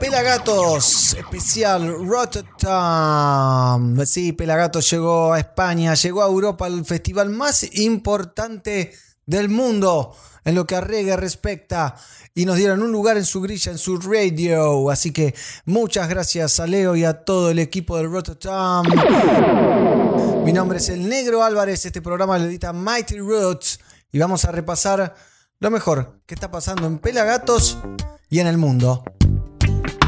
Pelagatos especial Rotterdam. Sí, Pelagatos llegó a España, llegó a Europa, el festival más importante del mundo en lo que a reggae respecta. Y nos dieron un lugar en su grilla, en su radio. Así que muchas gracias a Leo y a todo el equipo del Rotterdam. Mi nombre es El Negro Álvarez. Este programa lo edita Mighty Roots. Y vamos a repasar lo mejor que está pasando en Pelagatos y en el mundo.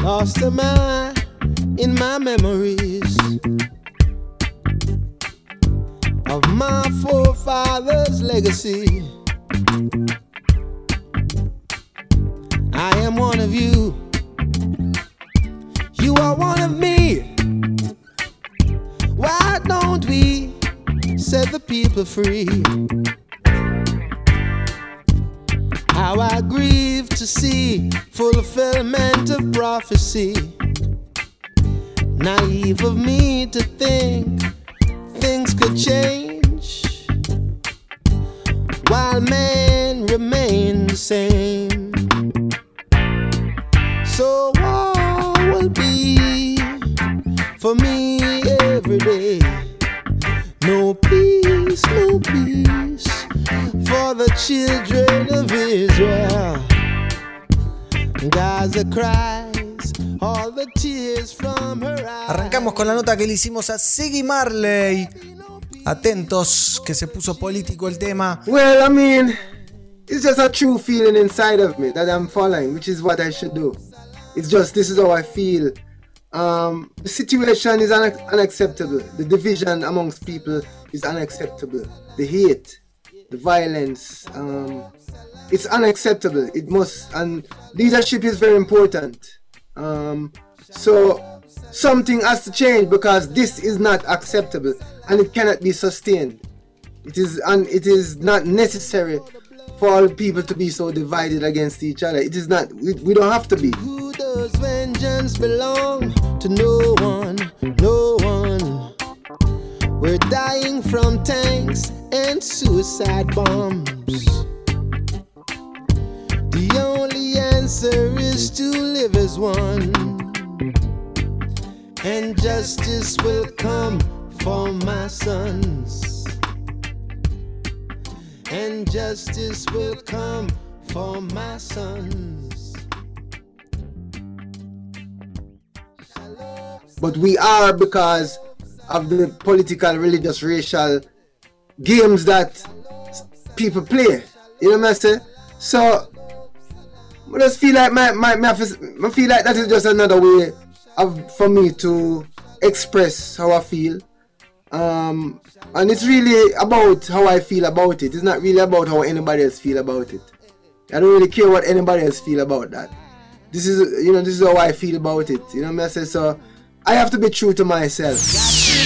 Lost am I in my memories of my forefathers' legacy. I am one of you. You are one of me. Why don't we set the people free? How I grieve to see fulfillment of prophecy. Naive of me to think things could change while men remain the same. So war will be for me every day. No peace, no peace for the children of Israel. Gaza cries all the tears from her eyes. Arrancamos con la nota que le hicimos a Siggy Marley. Atentos, que se puso político el tema. Well, I mean, it's just a true feeling inside of me that I'm following, which is what I should do. It's just this is how I feel. Um, the situation is un- unacceptable. The division amongst people is unacceptable. The hate, the violence, um, it's unacceptable. It must, and leadership is very important. Um, so something has to change because this is not acceptable and it cannot be sustained. It is and it is not necessary for all people to be so divided against each other. It is not. We, we don't have to be. Who does vengeance belong to? No one, no one. We're dying from tanks and suicide bombs. The only answer is to live as one. And justice will come for my sons. And justice will come for my sons. But we are because of the political, religious, racial games that people play. You know what I'm saying? So I just feel like my, my, my, feel like that is just another way of for me to express how I feel. Um, and it's really about how I feel about it. It's not really about how anybody else feel about it. I don't really care what anybody else feel about that. This is you know this is how I feel about it. You know what I'm saying? So I have to be true to myself.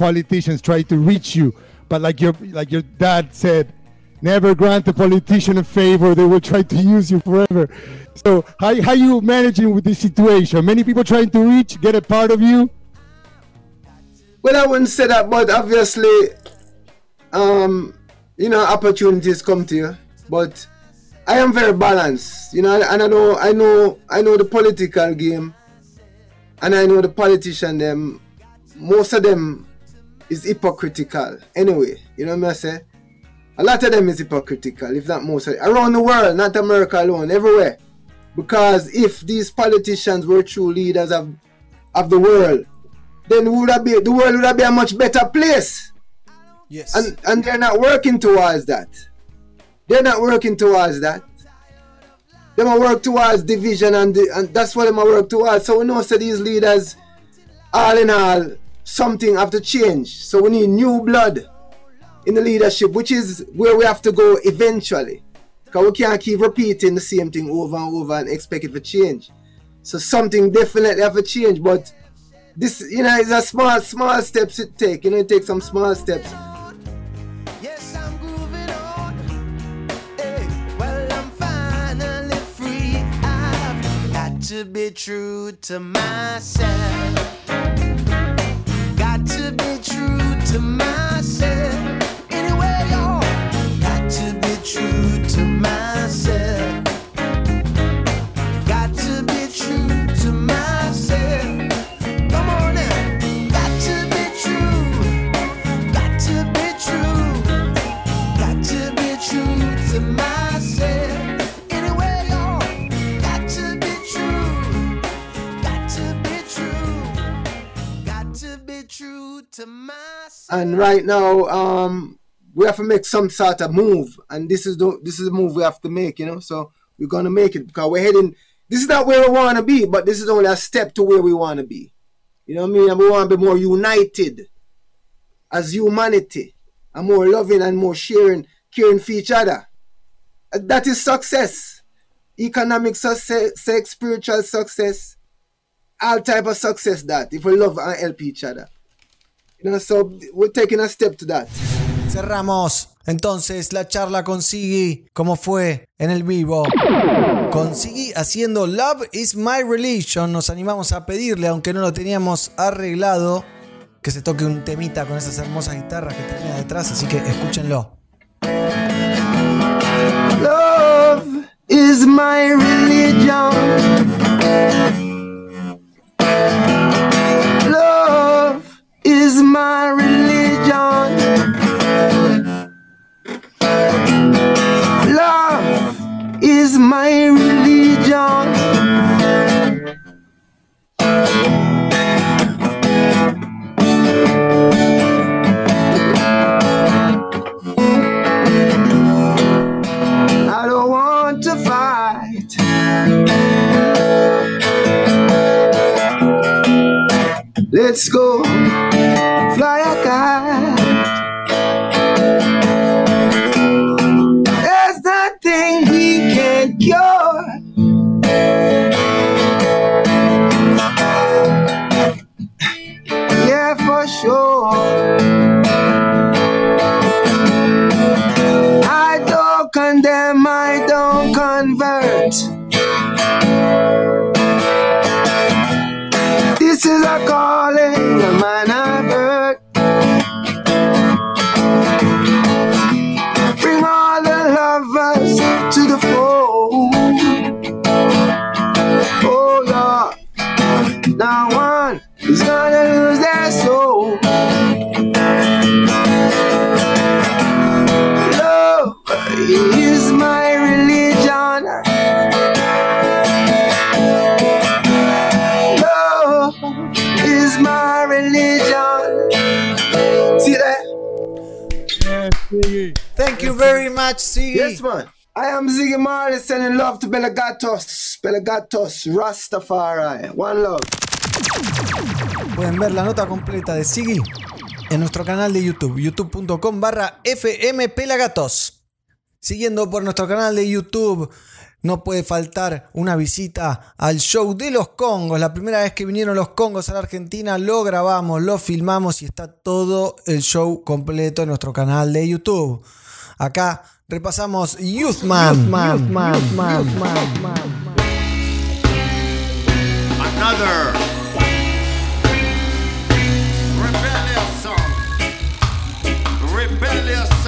politicians try to reach you, but like your like your dad said, never grant a politician a favor; they will try to use you forever. So how how you managing with this situation? Many people trying to reach, get a part of you. well, I wouldn't say that, but obviously, um, you know, opportunities come to you. But I am very balanced, you know, and I know, I know, I know the political game, and I know the politician. Them, most of them is hypocritical. Anyway, you know what I say? A lot of them is hypocritical, if not most of it. Around the world, not America alone, everywhere. Because if these politicians were true leaders of of the world, then would have be the world would have been a much better place. Yes. And and they're not working towards that. They're not working towards that. They might work towards division and, the, and that's what they might work towards. So we know so these leaders, all in all, something have to change. So we need new blood in the leadership, which is where we have to go eventually. Because we can't keep repeating the same thing over and over and expect it to change. So something definitely have to change. But this, you know, it's a small, small steps it take. You know, it takes some small steps. To be true to myself. Myself. Anyway, y'all. Got to be true to myself. And right now um we have to make some sort of move. And this is the this is the move we have to make you know? So we're gonna make it. Because we're heading this is not where we want to be but this is only a step to where we want to be. You know what i mean? And we want to be more united as humanity. And more loving and more sharing caring for each other. That is success. Economic success sex spiritual success. All type of success that if we love and help each other you know, so we're taking a step to that. Cerramos entonces la charla con Siggy, como fue en el vivo. Con Siggy haciendo Love is My Religion, nos animamos a pedirle, aunque no lo teníamos arreglado, que se toque un temita con esas hermosas guitarras que tenía detrás, así que escúchenlo. Love is my religion. Is my religion. Love is my religion. I don't want to fight. Let's go Belagatos. Belagatos, Rastafari. One love. Pueden ver la nota completa de Siggy en nuestro canal de YouTube, youtube.com barra fmpelagatos. Siguiendo por nuestro canal de YouTube, no puede faltar una visita al show de los Congos. La primera vez que vinieron los Congos a la Argentina, lo grabamos, lo filmamos y está todo el show completo en nuestro canal de YouTube. Acá repasamos Youthman. Another rebellious song. Rebellious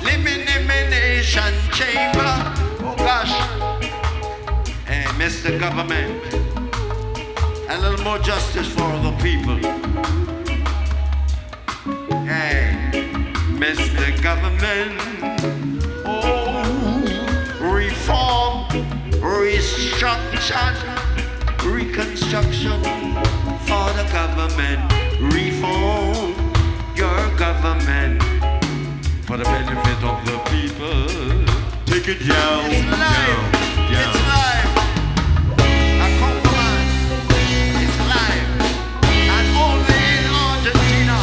Elimination chamber. Oh gosh. Hey, Mr. Government. A little more justice for the people. Hey, Mr. Government. Oh, reform, restructure, reconstruction for the government. Reform your government for the benefit of the people. Take it down, It's live. down, down. It's live. A compromise. It's live. And only in Argentina.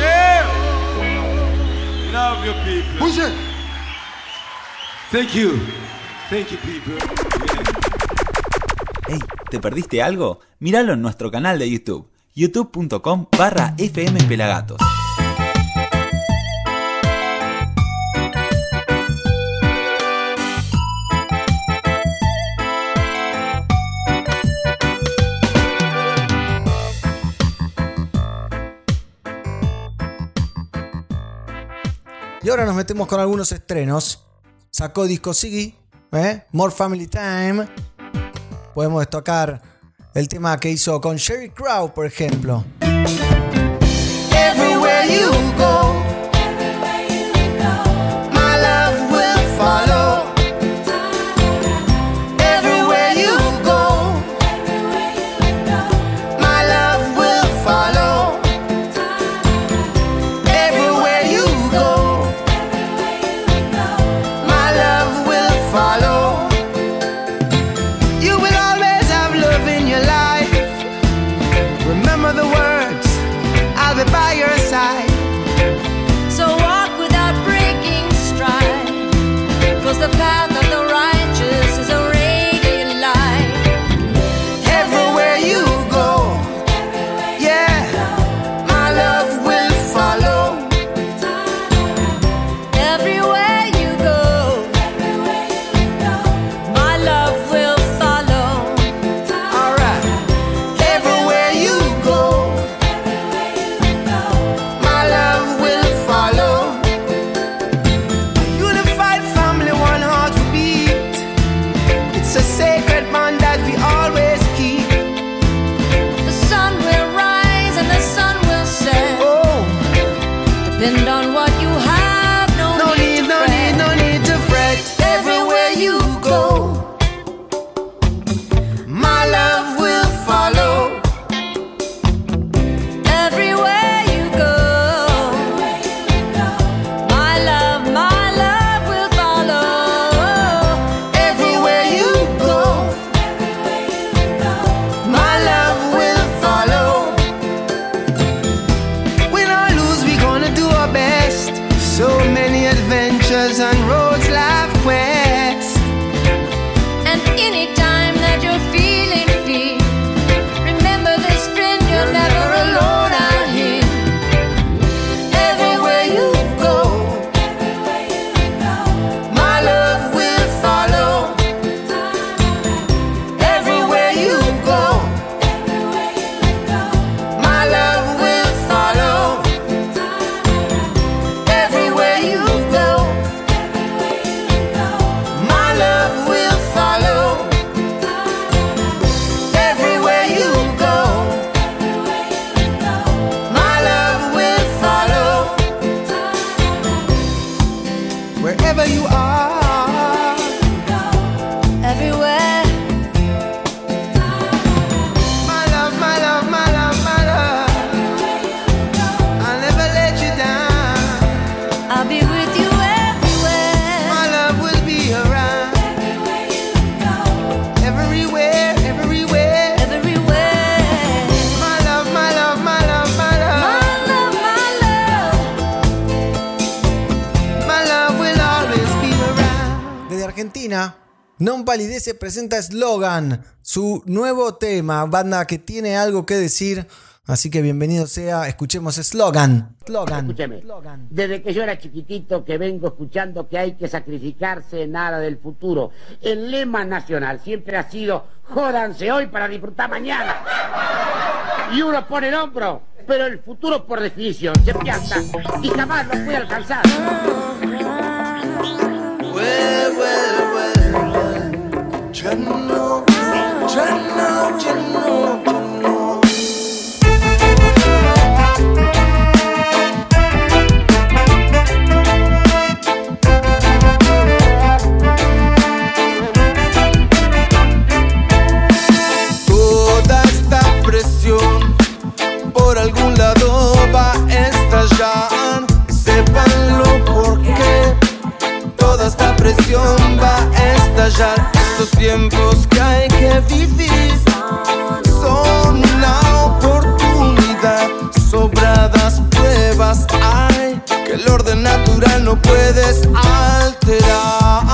Yeah. Love your people. Push it. Thank you. Thank you, people. Hey, ¿te perdiste algo? Míralo en nuestro canal de YouTube, youtube.com barra fmpelagatos. Y ahora nos metemos con algunos estrenos. Sacó disco Siggy, ¿eh? More Family Time. Podemos destacar el tema que hizo con Sherry Crow, por ejemplo. Everywhere you go, Palidece presenta Slogan, su nuevo tema, banda que tiene algo que decir. Así que bienvenido sea, escuchemos Slogan. Slogan. Escúcheme, desde que yo era chiquitito que vengo escuchando que hay que sacrificarse en nada del futuro. El lema nacional siempre ha sido jódanse hoy para disfrutar mañana. Y uno pone el hombro, pero el futuro por definición se piensa y jamás lo puede alcanzar. Well, well, well, presión por algún lado va Estos tiempos que hay que vivir son una oportunidad. Sobradas pruebas hay que el orden natural no puedes alterar.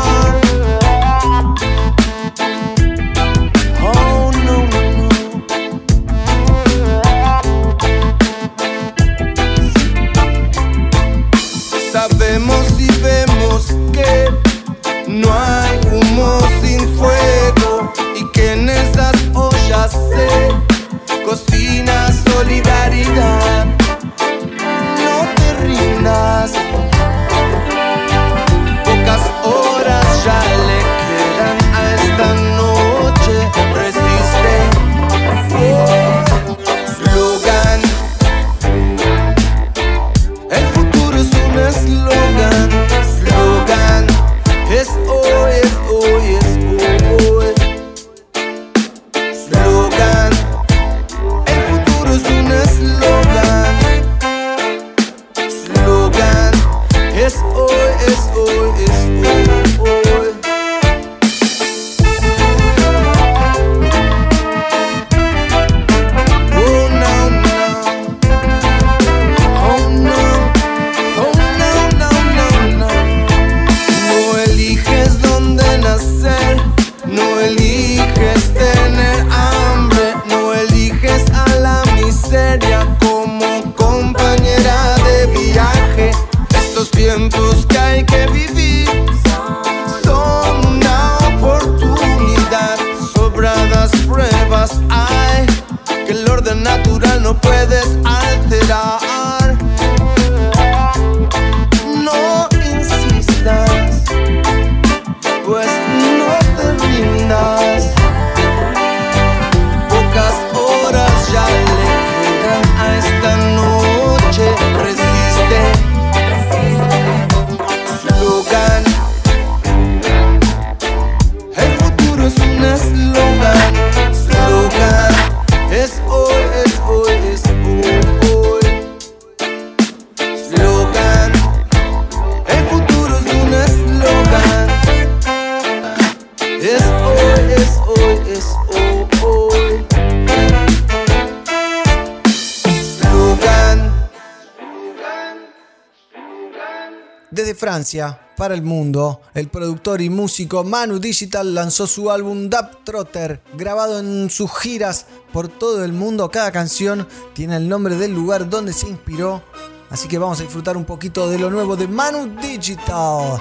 Para el mundo, el productor y músico Manu Digital lanzó su álbum Dub Trotter, grabado en sus giras por todo el mundo. Cada canción tiene el nombre del lugar donde se inspiró. Así que vamos a disfrutar un poquito de lo nuevo de Manu Digital.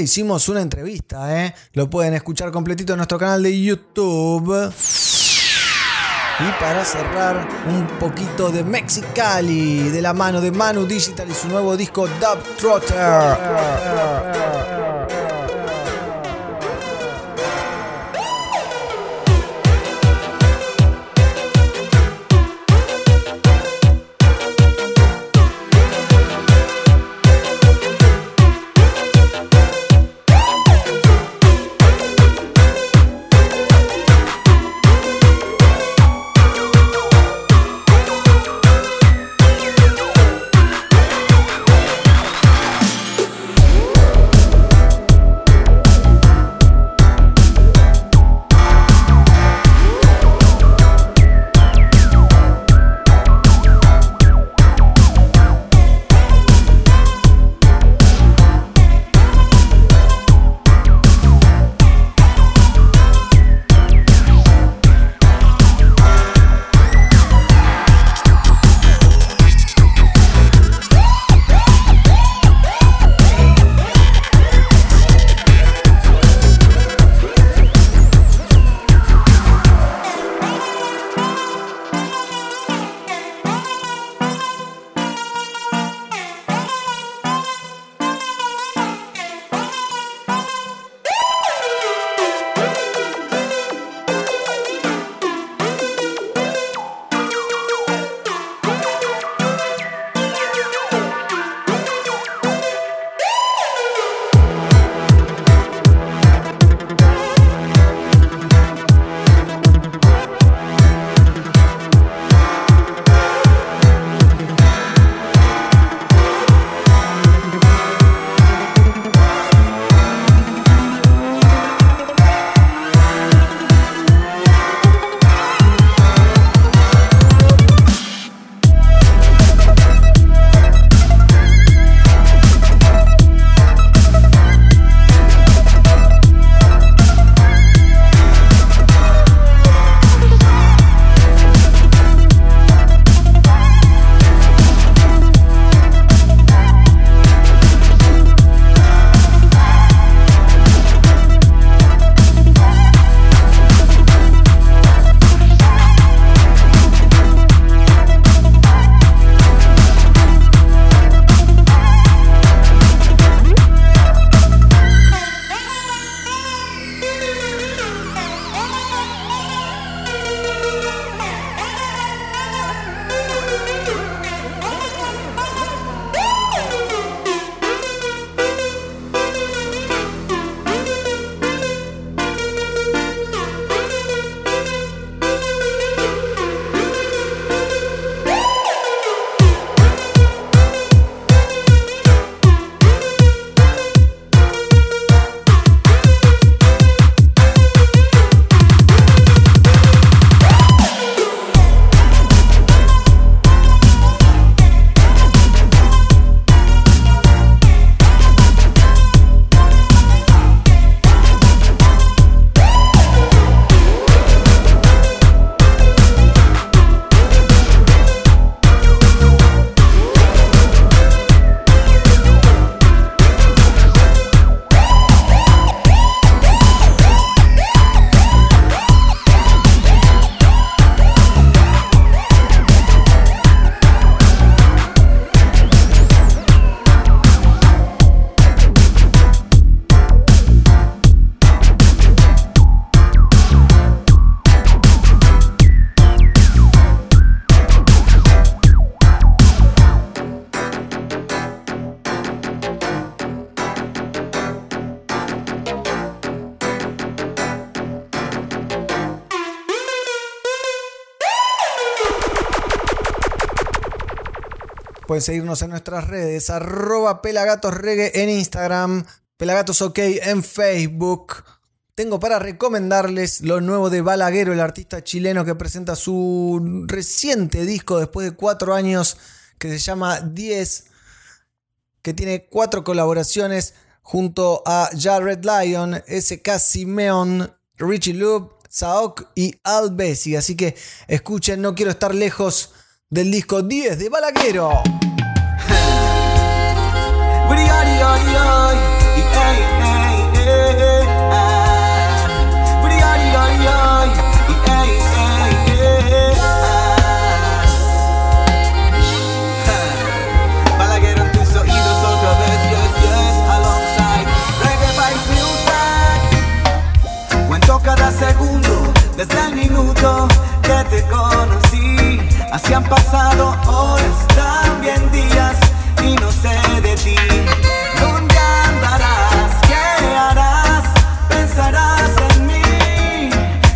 Hicimos una entrevista, ¿eh? Lo pueden escuchar completito en nuestro canal de YouTube. Y para cerrar, un poquito de Mexicali, de la mano de Manu Digital y su nuevo disco Dub Trotter. Pueden seguirnos en nuestras redes, arroba pelagatosregue en Instagram, pelagatosok en Facebook. Tengo para recomendarles lo nuevo de Balaguero, el artista chileno que presenta su reciente disco después de cuatro años que se llama 10, que tiene cuatro colaboraciones junto a Jared Lion, SK Simeon, Richie Loop, Saok y Al Bessi. Así que escuchen, no quiero estar lejos del disco 10 de Balaguero. Desde el minuto que te conocí. Así han pasado horas, también días no sé de ti. ¿Dónde andarás? ¿Qué harás? ¿Pensarás en mí?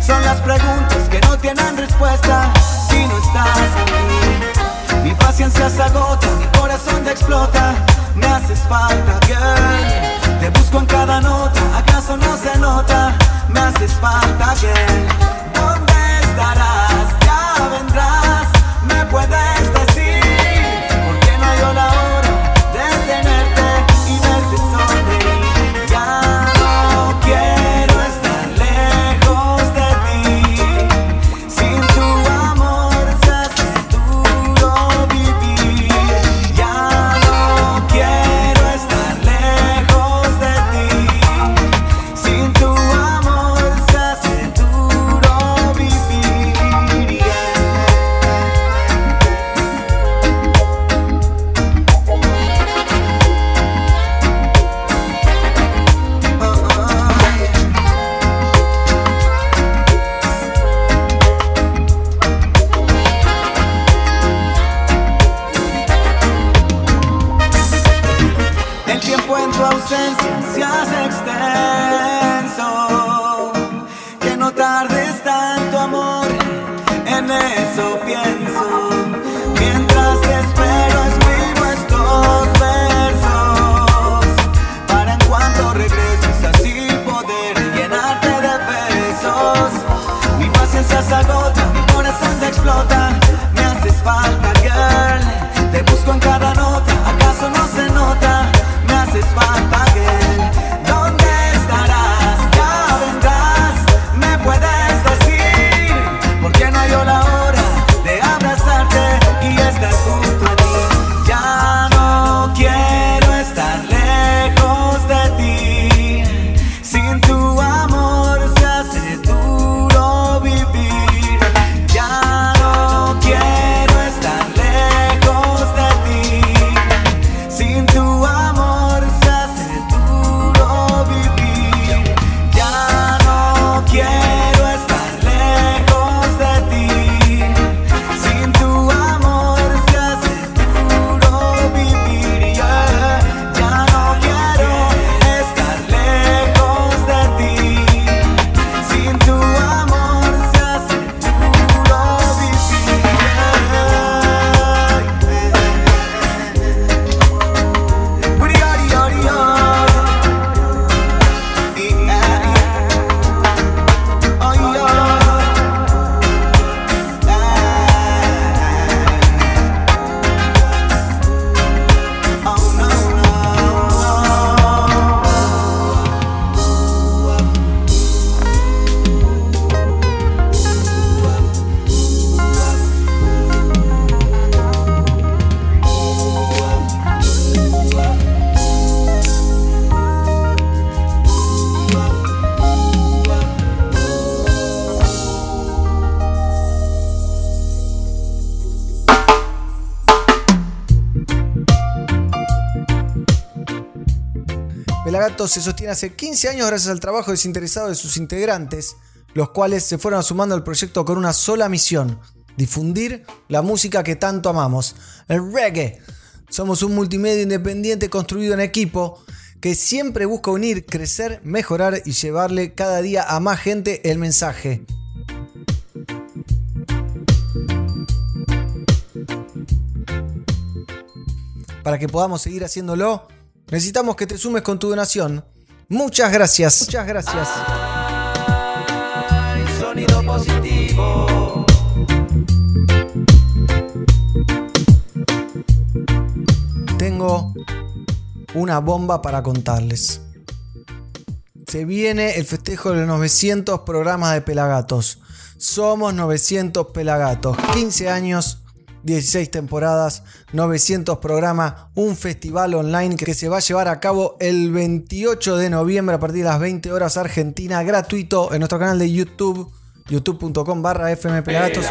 Son las preguntas que no tienen respuesta si no estás aquí. Mi paciencia se agota, mi corazón te explota. Me haces falta, girl. Te busco en cada nota, ¿acaso no se nota? Me haces falta, girl. ausencias externas. Se sostiene hace 15 años gracias al trabajo desinteresado de sus integrantes, los cuales se fueron sumando al proyecto con una sola misión, difundir la música que tanto amamos, el reggae. Somos un multimedia independiente construido en equipo que siempre busca unir, crecer, mejorar y llevarle cada día a más gente el mensaje. Para que podamos seguir haciéndolo, necesitamos que te sumes con tu donación. Muchas gracias. Muchas gracias. Sonido positivo. Tengo una bomba para contarles. Se viene el festejo de los 900 programas de Pelagatos. Somos 900 Pelagatos. 15 años 16 temporadas, 900 programas, un festival online que se va a llevar a cabo el 28 de noviembre a partir de las 20 horas Argentina, gratuito en nuestro canal de YouTube, youtube.com barra fmpelagatos.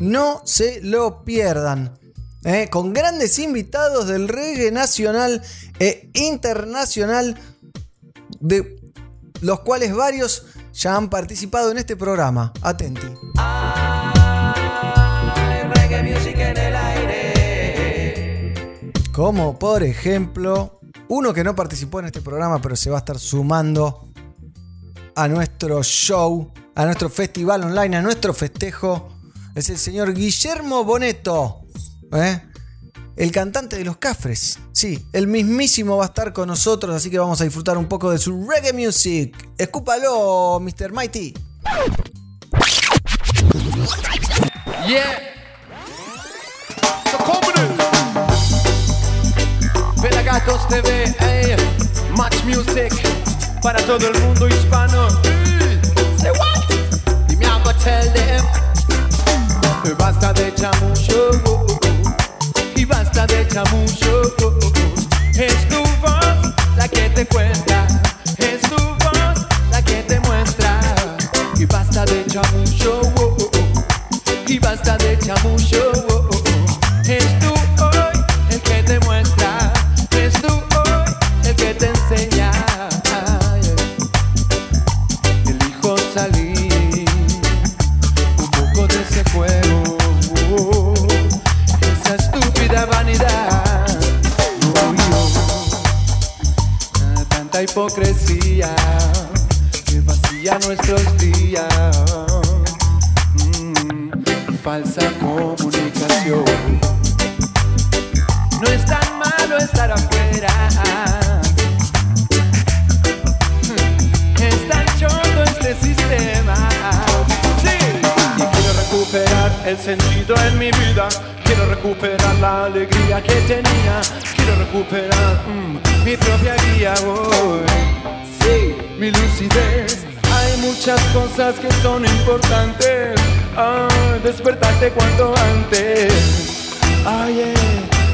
No se lo pierdan. ¿eh? Con grandes invitados del reggae nacional e internacional, de los cuales varios ya han participado en este programa. Atenti. Como por ejemplo, uno que no participó en este programa, pero se va a estar sumando a nuestro show, a nuestro festival online, a nuestro festejo, es el señor Guillermo Boneto. ¿eh? El cantante de los Cafres. Sí, el mismísimo va a estar con nosotros, así que vamos a disfrutar un poco de su reggae music. Escúpalo, Mr. Mighty. Yeah. Pelagatos TV, ey. Match Music para todo el mundo hispano. Mm. Say what? Y me tell them. Basta de chamucho. Y basta de chamucho. Es tu voz la que te cuenta. Es tu voz la que te muestra. Y basta de chamucho. Y basta de chamucho. Cosas que son importantes. Ah, despertarte cuanto antes. Ay, eh,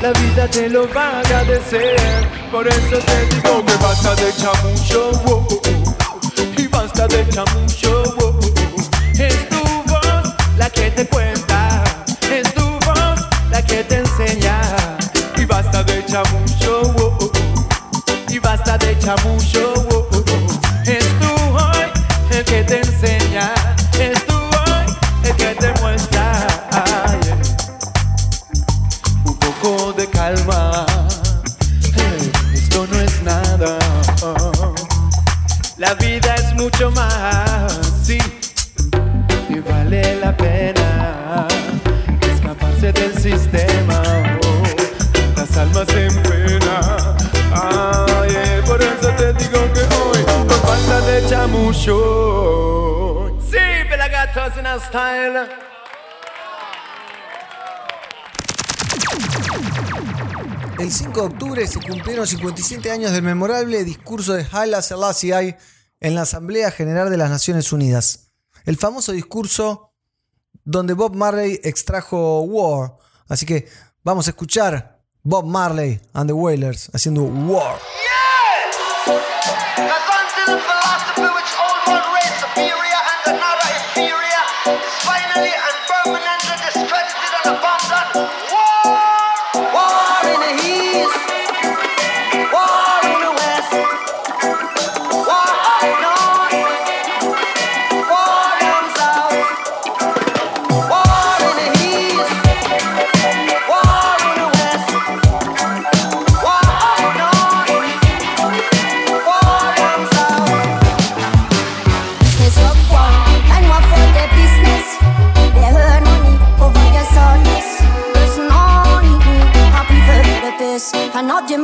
la vida te lo va a agradecer. Por eso te digo que basta de chamucho. oh, oh, oh, y basta de chamucho. Style. El 5 de octubre se cumplieron 57 años del memorable discurso de Haile Selassie en la Asamblea General de las Naciones Unidas. El famoso discurso donde Bob Marley extrajo War. Así que vamos a escuchar Bob Marley and the Wailers haciendo War. Jim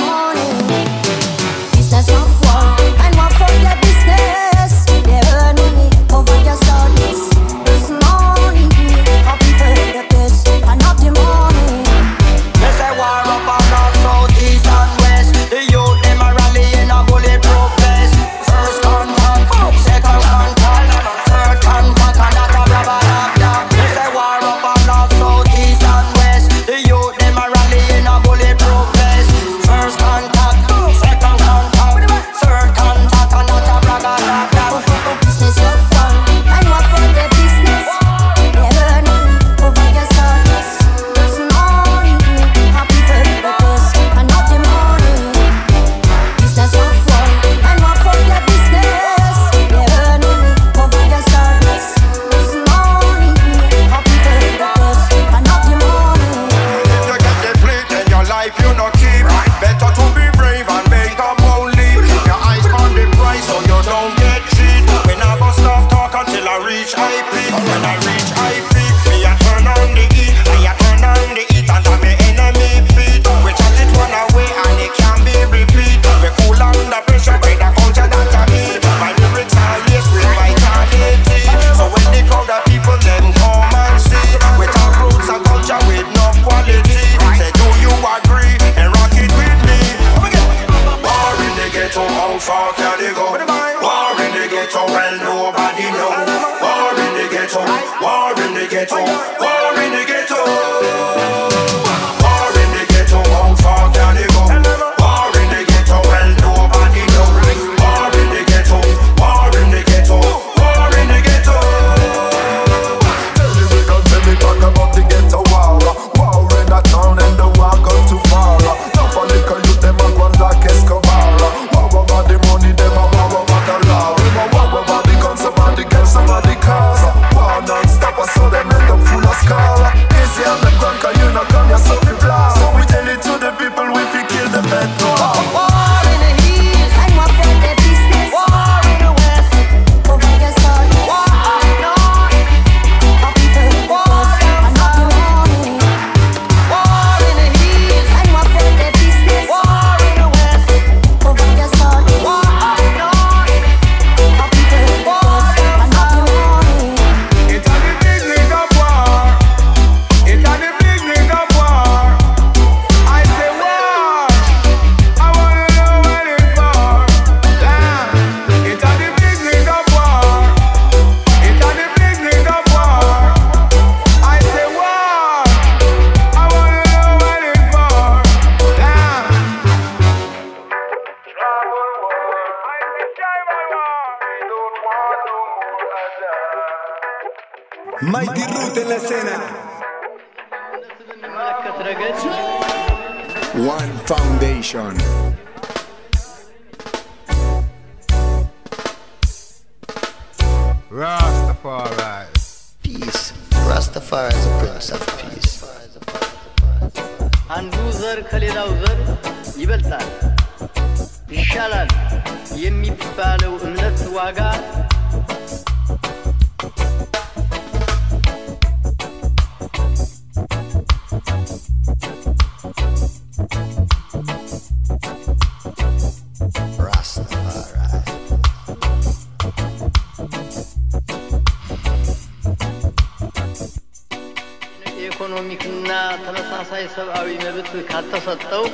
የሰብአዊ መብት ካልተሰጠው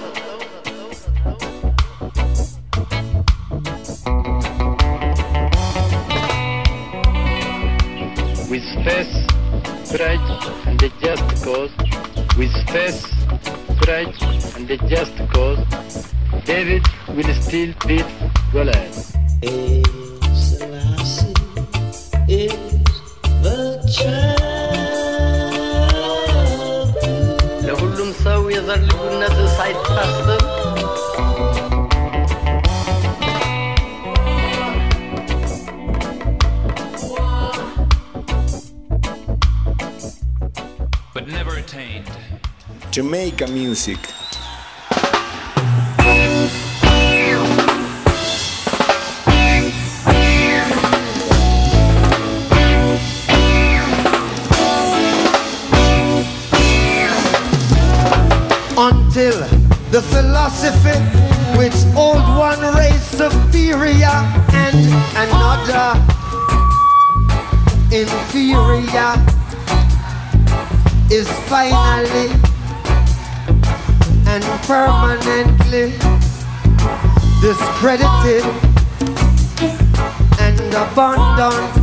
with face, pride, and the just cause, with face, pride, and the just cause, David will still beat Goliath. finally and permanently discredited and abandoned.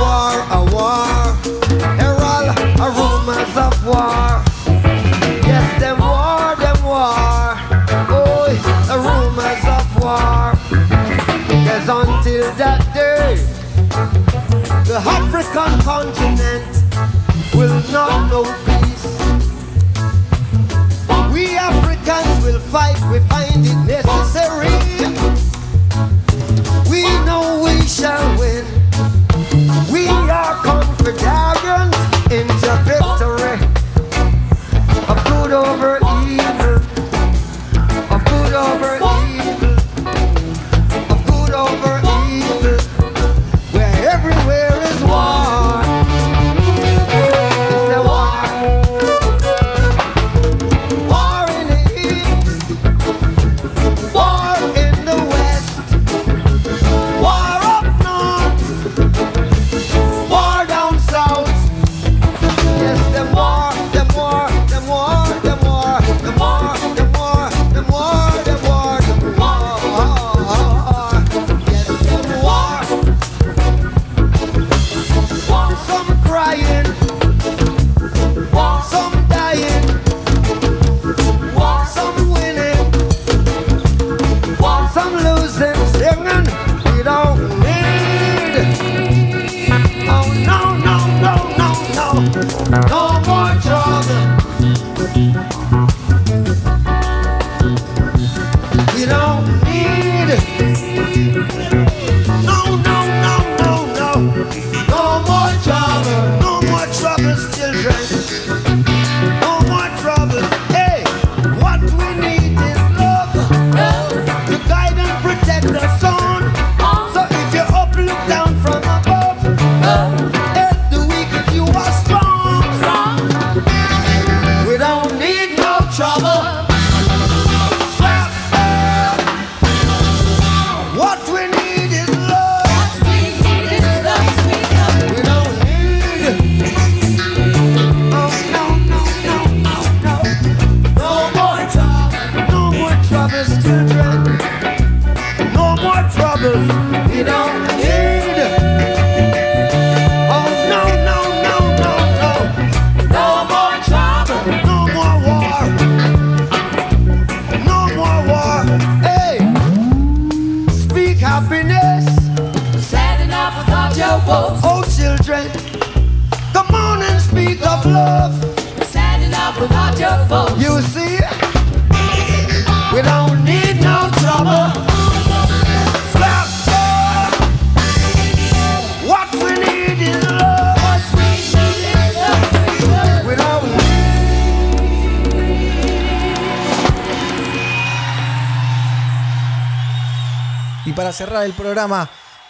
war, a war. Herald, a rumors of war. Yes, them war, them war. Oh, the rumors of war. Yes, until that day, the African continent will not know peace. We Africans will fight, we fight.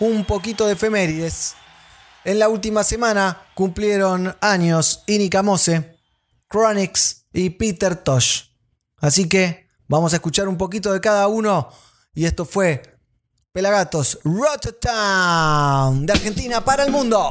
un poquito de efemérides. En la última semana cumplieron años Inika Mose, Chronix y Peter Tosh. Así que vamos a escuchar un poquito de cada uno. Y esto fue Pelagatos Rotterdam de Argentina para el mundo.